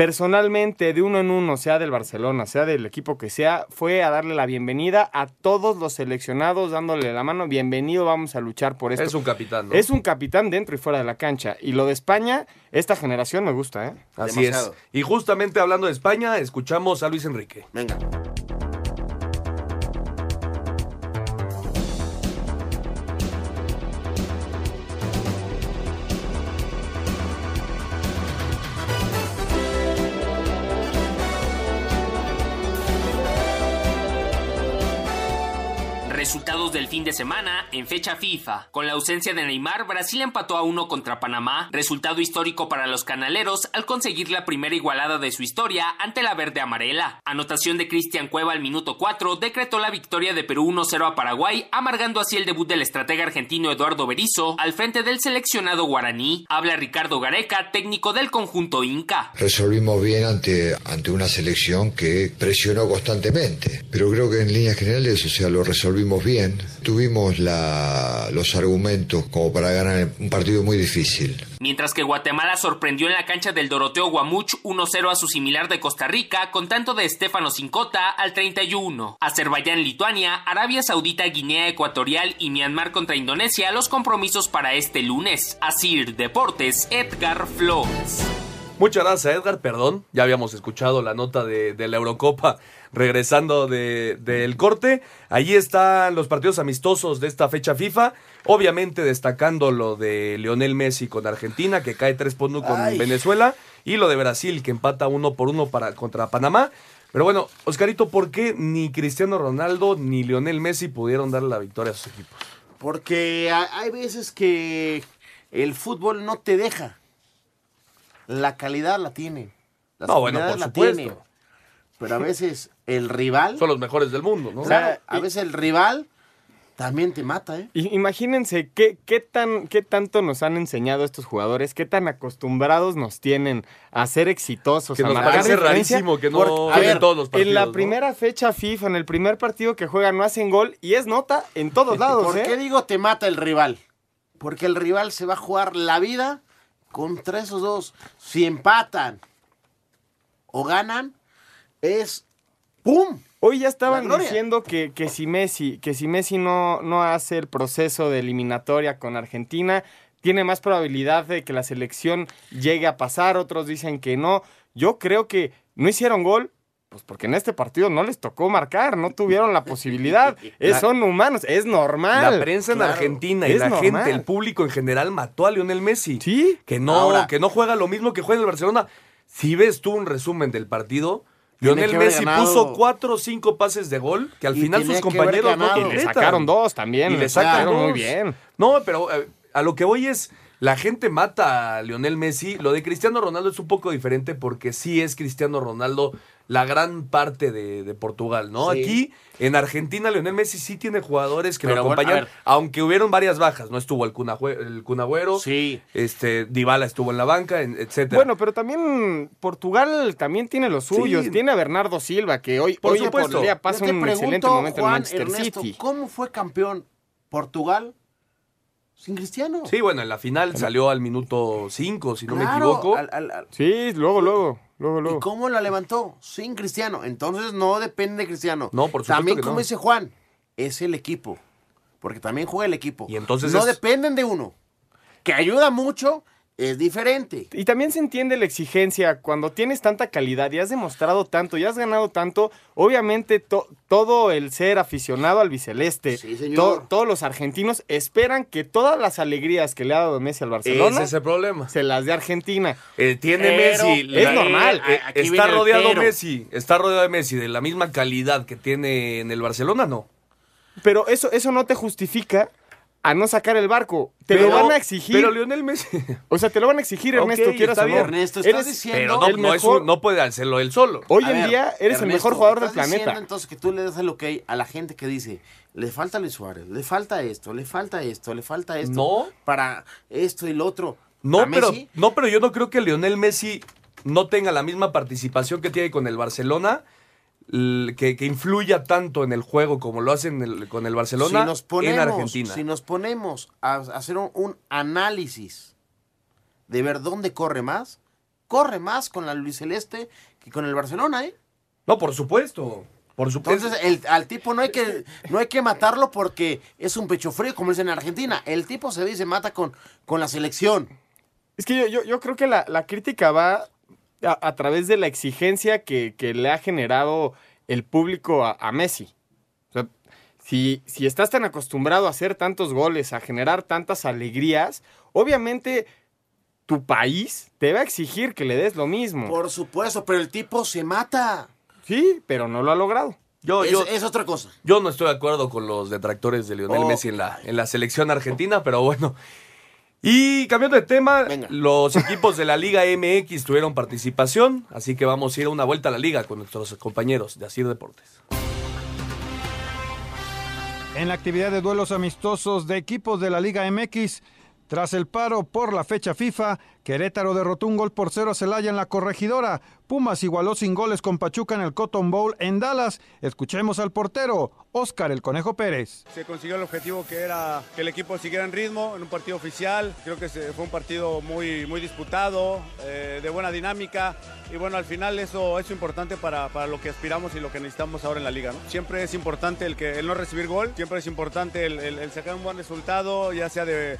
Personalmente, de uno en uno, sea del Barcelona, sea del equipo que sea, fue a darle la bienvenida a todos los seleccionados, dándole la mano. Bienvenido, vamos a luchar por esto. Es un capitán, ¿no? Es un capitán dentro y fuera de la cancha. Y lo de España, esta generación me gusta, ¿eh? Así Demasiado. es. Y justamente hablando de España, escuchamos a Luis Enrique. Venga. Resultados del fin de semana en fecha FIFA. Con la ausencia de Neymar, Brasil empató a uno contra Panamá, resultado histórico para los canaleros al conseguir la primera igualada de su historia ante la verde amarela. Anotación de Cristian Cueva al minuto 4 decretó la victoria de Perú 1-0 a Paraguay, amargando así el debut del estratega argentino Eduardo Berizzo al frente del seleccionado guaraní. Habla Ricardo Gareca, técnico del conjunto Inca. Resolvimos bien ante, ante una selección que presionó constantemente, pero creo que en líneas generales, o sea, lo resolvimos bien. Tuvimos la, los argumentos como para ganar un partido muy difícil. Mientras que Guatemala sorprendió en la cancha del Doroteo Guamuch 1-0 a su similar de Costa Rica con tanto de Estefano Cincota al 31. Azerbaiyán, Lituania, Arabia Saudita, Guinea Ecuatorial y Myanmar contra Indonesia los compromisos para este lunes. Asir Deportes, Edgar Flores. Muchas gracias, Edgar. Perdón, ya habíamos escuchado la nota de, de la Eurocopa regresando del de, corte. Allí están los partidos amistosos de esta fecha FIFA. Obviamente destacando lo de Lionel Messi con Argentina, que cae 3 por 1 con Ay. Venezuela. Y lo de Brasil, que empata uno por uno para, contra Panamá. Pero bueno, Oscarito, ¿por qué ni Cristiano Ronaldo ni Lionel Messi pudieron darle la victoria a sus equipos? Porque hay veces que el fútbol no te deja. La calidad la tiene. La no, bueno, por supuesto. Tiene, pero a veces el rival. Son los mejores del mundo, ¿no? O sea, a veces el rival también te mata, ¿eh? Imagínense qué, qué, tan, qué tanto nos han enseñado estos jugadores, qué tan acostumbrados nos tienen a ser exitosos. Que a nos parece rarísimo que no Por, a ver, todos los partidos. En la ¿no? primera fecha FIFA, en el primer partido que juegan, no hacen gol y es nota en todos lados. ¿Por ¿eh? qué digo te mata el rival? Porque el rival se va a jugar la vida contra esos dos. Si empatan o ganan, es ¡pum! Hoy ya estaban diciendo que, que, si Messi, que si Messi no, no hace el proceso de eliminatoria con Argentina, tiene más probabilidad de que la selección llegue a pasar. Otros dicen que no. Yo creo que no hicieron gol. Pues porque en este partido no les tocó marcar, no tuvieron la posibilidad. Es, la, son humanos, es normal. La prensa en claro, Argentina y la normal. gente, el público en general mató a Lionel Messi. Sí. Que no, Ahora, que no juega lo mismo que juega en el Barcelona. Si ves tú un resumen del partido, Lionel Messi puso cuatro o cinco pases de gol que al Y final sus compañeros no. Y le sacaron dos también. Y le sacaron dos. muy bien. No, pero eh, a lo que voy es, la gente mata a Lionel Messi. Lo de Cristiano Ronaldo es un poco diferente porque sí es Cristiano Ronaldo la gran parte de, de Portugal, ¿no? Sí. Aquí, en Argentina, Lionel Messi sí tiene jugadores que Pero lo acompañan, aunque hubieron varias bajas. No estuvo el, Cunagüero, Sí. este, Dybala estuvo en la banca, en- etcétera. Bueno, pero también Portugal también tiene los suyos. Sí. Tiene a Bernardo Silva, que hoy, Por hoy supuesto. por día pasa Yo te un pregunto, excelente momento en Juan, Manchester Ernesto, City. ¿Cómo fue campeón Portugal sin Cristiano? Sí, bueno, en la final salió al minuto 5, si no me Claro, equivoco. al- al- al- Sí, luego, luego, luego, luego. ¿Y cómo la levantó? Sin Cristiano. Entonces no depende de Cristiano. No, por supuesto También, que como no. dice Juan, es el equipo. Porque también juega el equipo. Y entonces no es- dependen de uno. Que ayuda mucho, es diferente. Y también se entiende la exigencia cuando tienes tanta calidad y has demostrado tanto y has ganado tanto. Obviamente, to- todo el ser aficionado al biceleste, Sí, señor. to- todos los argentinos esperan que todas las alegrías que le ha dado Messi al Barcelona Ese es el problema. se las dé Argentina. Eh, tiene Pero Messi. es la- normal. eh, está rodeado. Messi. Está rodeado de Messi de la misma calidad que tiene en el Barcelona, no. Pero eso, eso no te justifica a no sacar el barco. Te lo Pero- van a exigir. Pero Lionel Messi. o sea, te lo van a exigir, Ernesto, quieras está o no. bien. Ernesto, estás Eres- diciendo- Pero no, no es un- no puede hacerlo él solo. Hoy A en ver, día eres el mejor jugador del ¿estás diciendo planeta. entonces que tú le das el ok a la gente que dice, le falta a Luis Suárez, le falta esto, le falta esto, le falta esto. No. Para esto y lo otro. No, ¿A pero, Messi? no, pero yo no creo que Lionel Messi no tenga la misma participación que tiene con el Barcelona, que, que influya tanto en el juego como lo hace en el- con el Barcelona si nos ponemos, en Argentina. Si nos ponemos a hacer un, un análisis de ver dónde corre más, corre más con la Luis Celeste que con el Barcelona, ¿eh? No, por supuesto. Por supuesto. Entonces, el- al tipo no hay que no hay que matarlo porque es un pecho frío, como dicen en Argentina. El tipo se dice mata con, con la selección. Es que yo, yo, yo creo que la, la crítica va a, a través de la exigencia que, que le ha generado el público a, a Messi. O sea, si, si estás tan acostumbrado a hacer tantos goles, a generar tantas alegrías, obviamente tu país te va a exigir que le des lo mismo. Por supuesto, pero el tipo se mata. Sí, pero no lo ha logrado. Yo, es, yo, es otra cosa. yo no estoy de acuerdo con los detractores de Lionel Oh. Messi en la, en la selección argentina, pero bueno. Y cambiando de tema, los equipos de la Liga MX tuvieron participación, así que vamos a ir a una vuelta a la liga con nuestros compañeros de Asir Deportes. En la actividad de duelos amistosos de equipos de la Liga MX, tras el paro por la fecha FIFA, Querétaro derrotó un gol por cero a Celaya en la corregidora. Pumas igualó sin goles con Pachuca en el Cotton Bowl en Dallas. Escuchemos al portero, Oscar el Conejo Pérez. Se consiguió el objetivo que era que el equipo siguiera en ritmo en un partido oficial. Creo que fue un partido muy, muy disputado, eh, de buena dinámica. Y bueno, al final eso es importante para, para lo que aspiramos y lo que necesitamos ahora en la liga. Siempre es importante el, que, no recibir gol, siempre es importante el, sacar un buen resultado, ya sea de,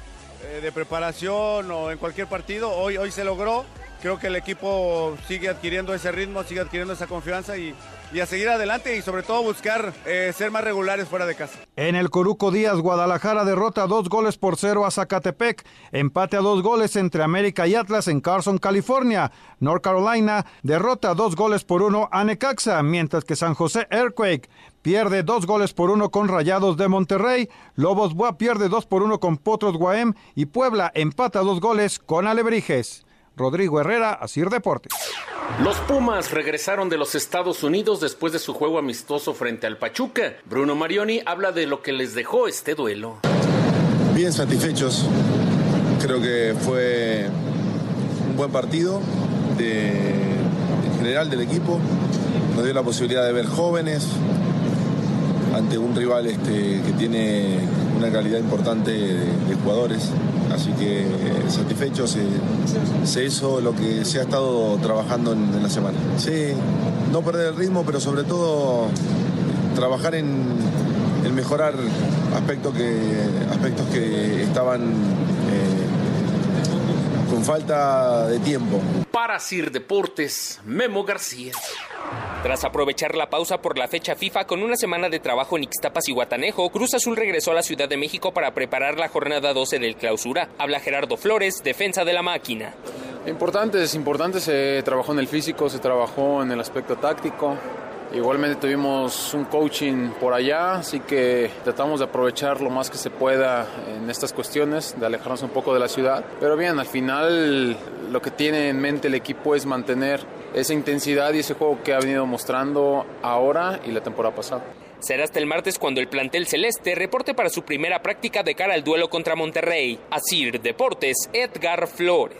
de preparación o en cualquier partido. Hoy, hoy se logró. Creo que el equipo sigue adquiriendo ese ritmo, sigue adquiriendo esa confianza y, a seguir adelante y sobre todo buscar eh, ser más regulares fuera de casa. En el Coruco Díaz, Guadalajara derrota dos goles por cero a Zacatepec. Empate a dos goles entre América y Atlas en Carson, California. North Carolina derrota dos goles por uno a Necaxa, mientras que San José Earthquake pierde dos goles por uno con Rayados de Monterrey. Lobos Buap pierde dos por uno con Potros Guaem y Puebla empata dos goles con Alebrijes. Rodrigo Herrera, Asir Deportes. Los Pumas regresaron de los Estados Unidos después de su juego amistoso frente al Pachuca. Bruno Marioni habla de lo que les dejó este duelo. Bien satisfechos. Creo que fue un buen partido de- en general del equipo. Nos dio la posibilidad de ver jóvenes ante un rival este, que tiene una calidad importante de, jugadores. Así que eh, satisfechos. Se, hizo lo que se ha estado trabajando en, la semana. Sí, no perder el ritmo, pero sobre todo trabajar en, en mejorar aspectos que, aspectos que estaban con falta de tiempo. Para Sir Deportes, Memo García. Tras aprovechar la pausa por la fecha FIFA con una semana de trabajo en Ixtapas y Guatanejo, Cruz Azul regresó a la Ciudad de México para preparar la jornada 12 del clausura. Habla Gerardo Flores, defensa de la máquina. Importante, es importante, se trabajó en el físico, se trabajó en el aspecto táctico. Igualmente tuvimos un coaching por allá, así que tratamos de aprovechar lo más que se pueda en estas cuestiones, de alejarnos un poco de la ciudad. Pero bien, al final lo que tiene en mente el equipo es mantener esa intensidad y ese juego que ha venido mostrando ahora y la temporada pasada. Será hasta el martes cuando el plantel celeste reporte para su primera práctica de cara al duelo contra Monterrey. Asir Deportes, Edgar Flores.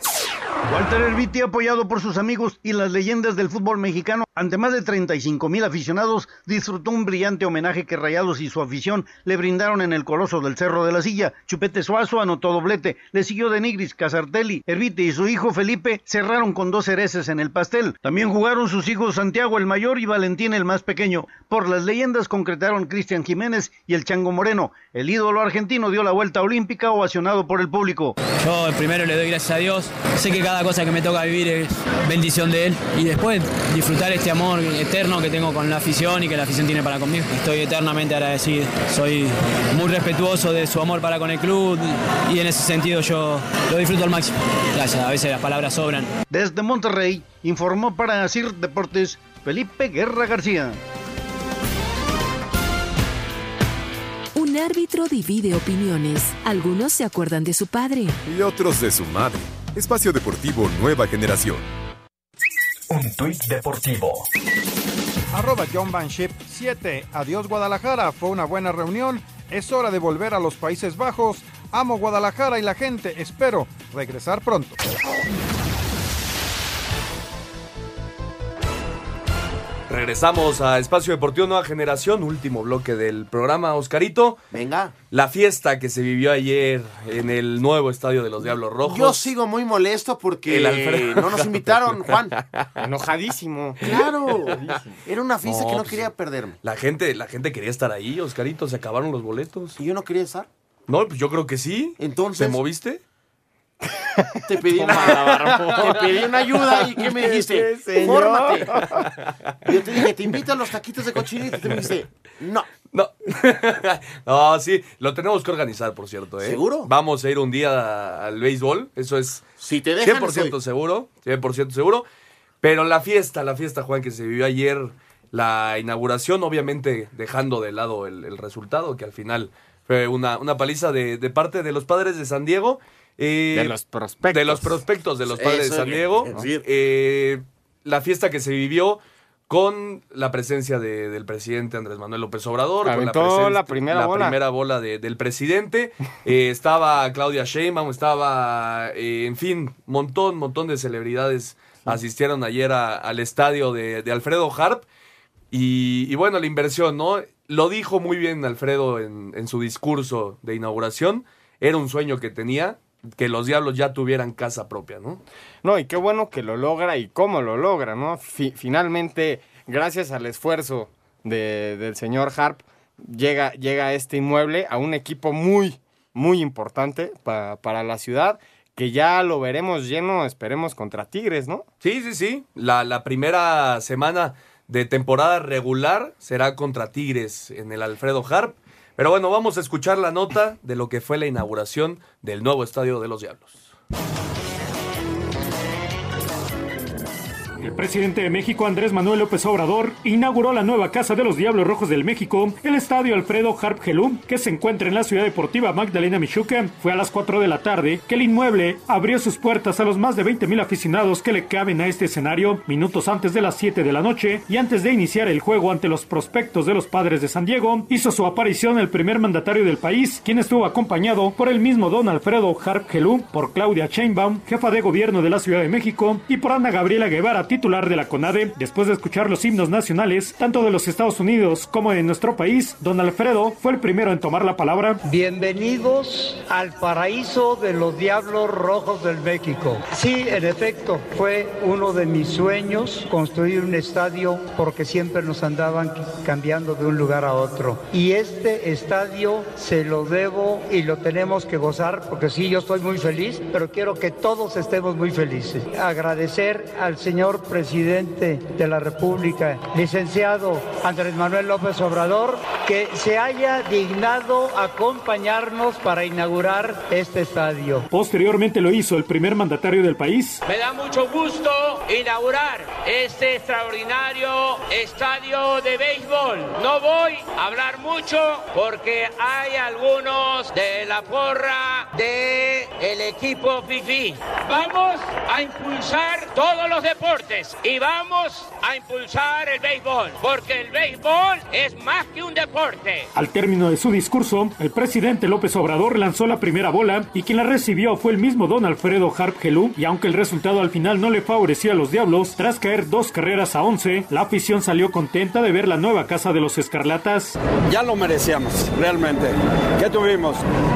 Walter Erviti, apoyado por sus amigos y las leyendas del fútbol mexicano, ante más de 35 mil aficionados, disfrutó un brillante homenaje que Rayados y su afición le brindaron en el Coloso del Cerro de la Silla. Chupete Suazo anotó doblete, le siguió Denigris, Casartelli, Erviti y su hijo Felipe cerraron con dos cereces en el pastel. También jugaron sus hijos Santiago el mayor y Valentín el más pequeño. Por las leyendas concretaron Cristian Jiménez y el Chango Moreno. El ídolo argentino dio la vuelta olímpica ovacionado por el público. Yo primero le doy gracias a Dios. Que cada cosa que me toca vivir es bendición de Él. Y después disfrutar este amor eterno que tengo con la afición y que la afición tiene para conmigo. Estoy eternamente agradecido. Soy muy respetuoso de su amor para con el club y en ese sentido yo lo disfruto al máximo. Gracias, a veces las palabras sobran. Desde Monterrey informó para Sir Deportes Felipe Guerra García. Un árbitro divide opiniones. Algunos se acuerdan de su padre. Y otros de su madre. Espacio Deportivo Nueva Generación. Un tuit deportivo. Arroba John Van Ship 7. Adiós Guadalajara. Fue una buena reunión. Es hora de volver a los Países Bajos. Amo Guadalajara y la gente. Espero regresar pronto. Regresamos a Espacio Deportivo Nueva Generación, último bloque del programa, Oscarito. Venga. La fiesta que se vivió ayer en el nuevo estadio de los Diablos Rojos. Yo sigo muy molesto porque El Alfredo. no nos invitaron, Juan. Enojadísimo. Claro. Era una fiesta No, que no pues, quería perderme. La gente, la gente quería estar ahí, Oscarito, se acabaron los boletos. ¿Y yo no quería estar? No, pues yo creo que sí. Entonces. ¿Te moviste? Te pedí, una, te pedí una ayuda y ¿qué me dijiste? señor. Fórmate. Yo te dije, te invito a los taquitos de cochinita. Y tú me dijiste, no. No. no, sí, lo tenemos que organizar, por cierto. ¿eh? ¿Seguro? Vamos a ir un día al béisbol, eso es Si te dejan, 100% estoy. seguro, 100% seguro. Pero la fiesta, la fiesta, Juan, que se vivió ayer la inauguración, obviamente dejando de lado el, el resultado, que al final fue una, una paliza de, de parte de los padres de San Diego. Eh, De los prospectos. De los prospectos de los padres Eso de San Diego. Eh, la fiesta que se vivió con la presencia de- del presidente Andrés Manuel López Obrador. con Aventó presen- la primera la bola. primera bola de- del presidente. Eh, estaba Claudia Sheinbaum, estaba, eh, en fin, montón, montón de celebridades asistieron ayer a- al estadio de, de Alfredo Harp. Y, y bueno, la inversión, ¿no? Lo dijo muy bien Alfredo en, en su discurso de inauguración. Era un sueño que tenía, que los diablos ya tuvieran casa propia, ¿no? No, y qué bueno que lo logra y cómo lo logra, ¿no? Fi- finalmente, gracias al esfuerzo de- del señor Harp, llega, llega este inmueble a un equipo muy, muy importante pa- para la ciudad, que ya lo veremos lleno, esperemos, contra Tigres, ¿no? Sí, sí, sí. La, la primera semana de temporada regular será contra Tigres en el Alfredo Harp. Pero bueno, vamos a escuchar la nota de lo que fue la inauguración del nuevo Estadio de los Diablos. El presidente de México, Andrés Manuel López Obrador, inauguró la nueva Casa de los Diablos Rojos del México, el estadio Alfredo Harp Gelú, que se encuentra en la ciudad deportiva Magdalena Michuca. Fue a las 4 de la tarde que el inmueble abrió sus puertas a los más de 20 mil aficionados que le caben a este escenario, minutos antes de las 7 de la noche y antes de iniciar el juego ante los prospectos de los padres de San Diego, hizo su aparición el primer mandatario del país, quien estuvo acompañado por el mismo don Alfredo Harp Gelú, por Claudia Sheinbaum, jefa de gobierno de la Ciudad de México, y por Ana Gabriela Guevara, titular de la CONADE. Después de escuchar los himnos nacionales, tanto de los Estados Unidos como de nuestro país, don Alfredo fue el primero en tomar la palabra. Bienvenidos al paraíso de los Diablos Rojos del México. Sí, en efecto, fue uno de mis sueños construir un estadio porque siempre nos andaban cambiando de un lugar a otro. Y este estadio se lo debo y lo tenemos que gozar porque sí, yo estoy muy feliz, pero quiero que todos estemos muy felices. Agradecer al señor presidente de la República, licenciado Andrés Manuel López Obrador, que se haya dignado acompañarnos para inaugurar este estadio. Posteriormente lo hizo el primer mandatario del país, Me da mucho gusto inaugurar este extraordinario estadio de béisbol. No voy a hablar mucho porque hay algunos de la porra de el equipo FIFI. Vamos a impulsar todos los deportes y vamos a impulsar el béisbol porque el béisbol es más que un deporte. Al término de su discurso, el presidente López Obrador lanzó la primera bola y quien la recibió fue el mismo don Alfredo Harp Gelú y aunque el resultado al final no le favoreció a los Diablos, tras caer dos carreras a once, la afición salió contenta de ver la nueva casa de los Escarlatas. Ya lo merecíamos, realmente. ¿Qué tuvimos?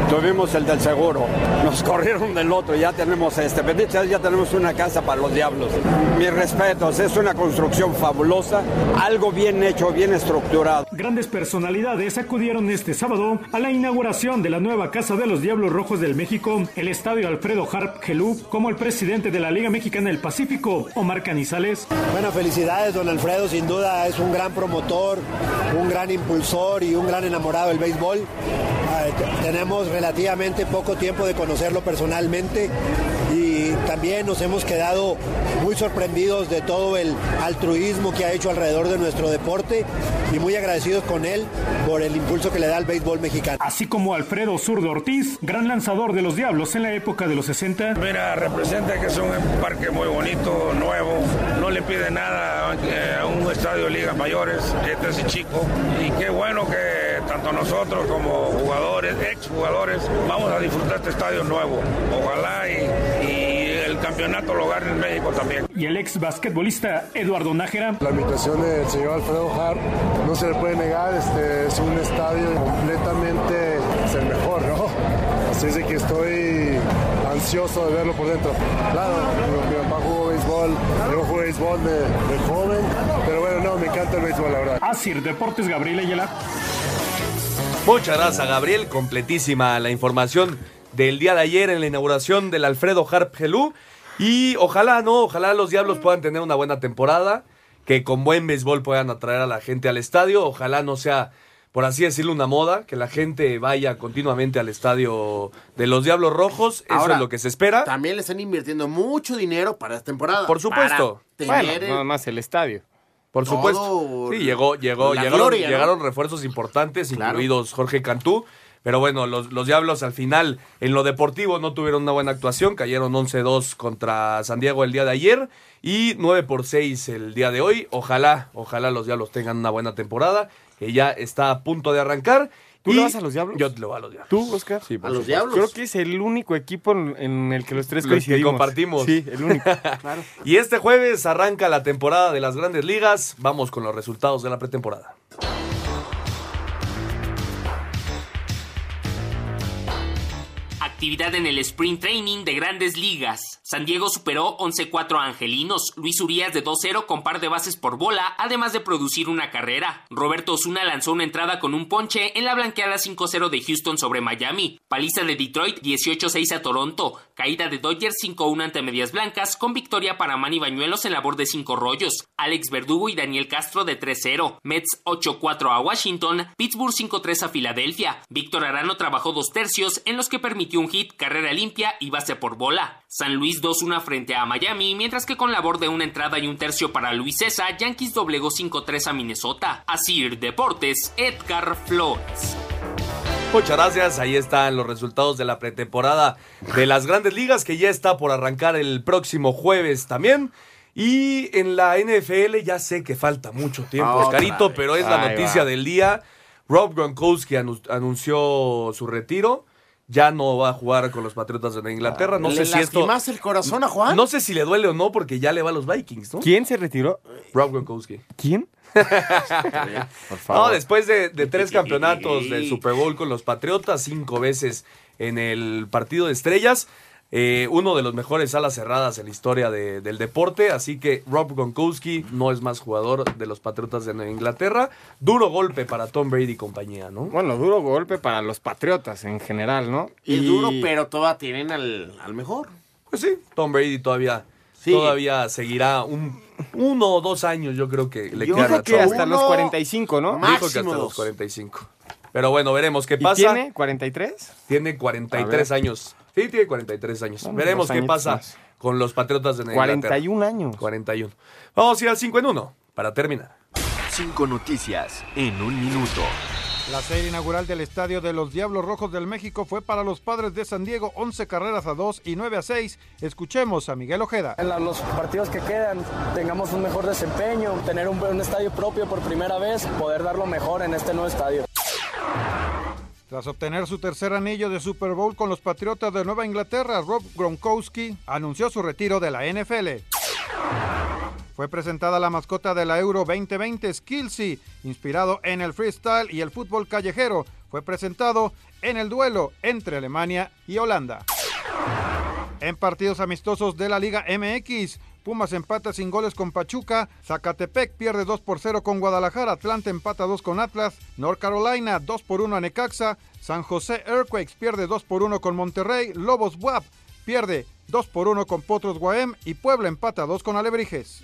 Tuvimos el del seguro. Nos corrieron del otro. Ya tenemos este. Bendito ya tenemos una casa para los diablos. Mis respetos. Es una construcción fabulosa. Algo bien hecho, bien estructurado. Grandes personalidades acudieron este sábado a la inauguración de la nueva Casa de los Diablos Rojos del México, el estadio Alfredo Harp Gelú, como el presidente de la Liga Mexicana del Pacífico, Omar Canizales. Bueno, felicidades, don Alfredo. Sin duda es un gran promotor, un gran impulsor y un gran enamorado del béisbol. Eh, t- tenemos relativamente poco tiempo de conocerlo personalmente y también nos hemos quedado muy sorprendidos de todo el altruismo que ha hecho alrededor de nuestro deporte y muy agradecidos con él por el impulso que le da al béisbol mexicano. Así como Alfredo Zurdo Ortiz, gran lanzador de los Diablos en la época de los 60. Mira, representa que es un parque muy bonito, nuevo, no le pide nada eh, a un estadio de ligas mayores, este es chico, y qué bueno que tanto nosotros como jugadores, exjugadores, vamos a disfrutar este estadio nuevo. Ojalá y, campeonato lo gane en México también. Y el ex basquetbolista Eduardo Nájera. La invitación del señor Alfredo Harp no se le puede negar, este es un estadio completamente es el mejor, ¿no? Así es de que estoy ansioso de verlo por dentro. Claro, mi, mi papá jugó béisbol, yo jugué béisbol de, de joven, pero bueno, no, me encanta el béisbol, la verdad. Asir Deportes Gabriel Ayala. Muchas gracias, Gabriel. Completísima la información del día de ayer en la inauguración del Alfredo Harp Gelú. Y ojalá, ¿no? Ojalá los Diablos puedan tener una buena temporada, que con buen béisbol puedan atraer a la gente al estadio. Ojalá no sea, por así decirlo, una moda, que la gente vaya continuamente al estadio de los Diablos Rojos. Eso Ahora, es lo que se espera. También le están invirtiendo mucho dinero para esta temporada. Por supuesto. Para tener Bueno, nada más el estadio. Por supuesto. todo Sí, llegó, llegó, la llegaron, gloria, ¿no? llegaron refuerzos importantes, Claro. incluidos Jorge Cantú. Pero bueno, los, los Diablos al final en lo deportivo no tuvieron una buena actuación. Cayeron 11-2 contra San Diego el día de ayer y 9 por 6 el día de hoy. Ojalá, ojalá los Diablos tengan una buena temporada, que ya está a punto de arrancar. ¿Tú Y le vas a los Diablos? Yo le voy a los Diablos. ¿Tú, Oscar? Sí, por A los. Diablos. Creo que es el único equipo en, en el que los tres Los que coincidimos. compartimos. Sí, el único. Y este jueves arranca la temporada de las grandes ligas. Vamos con los resultados de la pretemporada. Actividad en el Sprint Training de Grandes Ligas. San Diego superó 11-4 a Angelinos. Luis Urias de 2-0 con par de bases por bola, además de producir una carrera. Roberto Osuna lanzó una entrada con un ponche en la blanqueada 5-0 de Houston sobre Miami. Paliza de Detroit 18-6 a Toronto. Caída de Dodgers 5-1 ante Medias Blancas con victoria para Manny Bañuelos en labor de 5 rollos. Alex Verdugo y Daniel Castro de 3-0. Mets 8-4 a Washington. Pittsburgh 5-3 a Filadelfia. Víctor Arano trabajó dos tercios en los que permitió un hit, carrera limpia y base por bola. San Luis 2-1 frente a Miami, mientras que con labor de una entrada y un tercio para Luis César, Yankees doblegó 5-3 a Minnesota. Así Deportes, Edgar Flores. Muchas gracias. Ahí están los resultados de la pretemporada de las grandes ligas que ya está por arrancar el próximo jueves también. Y en la NFL ya sé que falta mucho tiempo, Otra Oscarito, vez. pero es la Ahí noticia va. del día. Rob Gronkowski anu- anunció su retiro. Ya no va a jugar con los Patriotas de Inglaterra. No ¿Le sé si esto. lastimaste el corazón a Juan? No sé si le duele o no, porque ya le va a los Vikings, ¿no? ¿Quién se retiró? Rob Gronkowski. ¿Quién? Por No, favor. después de, de tres campeonatos del Super Bowl con los Patriotas, cinco veces en el partido de estrellas, eh, uno de los mejores alas cerradas en la historia de- del deporte, así que Rob Gronkowski no es más jugador de los Patriotas de Nueva Inglaterra. Duro golpe para Tom Brady y compañía, ¿no? Bueno, duro golpe para los Patriotas en general, ¿no? Es duro, pero todavía tienen al, al mejor. Pues sí, Tom Brady todavía, Sí. todavía seguirá un, uno o dos años, yo creo que le Yo quedan Dijo a que hasta los Uno- 45, ¿no? Ma- Dijo que hasta máximo los dos. 45. Pero bueno, veremos qué ¿Y pasa. tiene 43? Tiene 43 A ver. años. Sí, tiene 43 años. Bueno, Veremos qué pasa más. con los Patriotas de Inglaterra. 41 años. 41. Vamos a ir al 5 en 1 para terminar. Cinco noticias en un minuto. La serie inaugural del estadio de los Diablos Rojos del México fue para los padres de San Diego 11 carreras a 2 y 9 a 6. Escuchemos a Miguel Ojeda. En la- los partidos que quedan tengamos un mejor desempeño, tener un, un estadio propio por primera vez, poder dar lo mejor en este nuevo estadio. Tras obtener su tercer anillo de Super Bowl con los Patriotas de Nueva Inglaterra, Rob Gronkowski anunció su retiro de la NFL. Fue presentada la mascota de la Euro 2020, Skillsy, inspirado en el freestyle y el fútbol callejero. Fue presentado en el duelo entre Alemania y Holanda. En partidos amistosos de la Liga MX, Pumas empata sin goles con Pachuca, Zacatepec pierde 2 por 0 con Guadalajara, Atlanta empata 2 con Atlas, North Carolina 2 por 1 a Necaxa, San José Earthquakes pierde 2 por 1 con Monterrey, Lobos WAP pierde 2 por 1 con Potros Guaem y Puebla empata 2 con Alebrijes.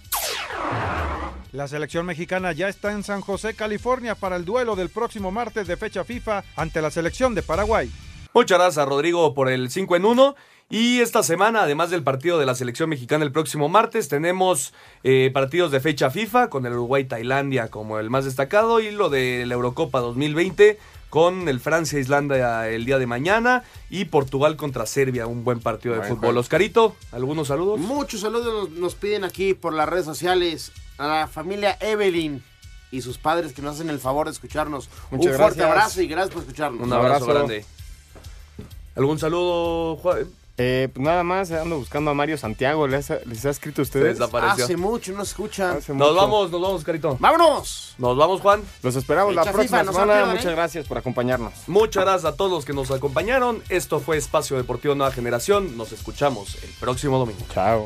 La selección mexicana ya está en San José, California para el duelo del próximo martes de fecha FIFA ante la selección de Paraguay. Muchas gracias, Rodrigo, por el 5 en 1. Y esta semana, además del partido de la selección mexicana el próximo martes, tenemos eh, partidos de fecha FIFA con el Uruguay-Tailandia como el más destacado y lo de la Eurocopa 2020 con el Francia-Islanda el día de mañana y Portugal contra Serbia, un buen partido de fútbol. juego. Oscarito, ¿algunos saludos? Muchos saludos nos, nos piden aquí por las redes sociales a la familia Evelyn y sus padres que nos hacen el favor de escucharnos. Muchas Un fuerte abrazo y gracias por escucharnos. Un abrazo, abrazo. grande. ¿Algún saludo, Juan? Eh, pues nada más, ando buscando a Mario Santiago. ¿Les ha, les ha escrito a ustedes? desapareció. Hace mucho no se escuchan. Hace Nos mucho. vamos, nos vamos, Oscarito. ¡Vámonos! Nos vamos, Juan. Los esperamos la próxima FIFA, semana. pierdan, ¿eh? Muchas gracias por acompañarnos. Muchas gracias a todos los que nos acompañaron. Esto fue Espacio Deportivo Nueva Generación. Nos escuchamos el próximo domingo. Chao.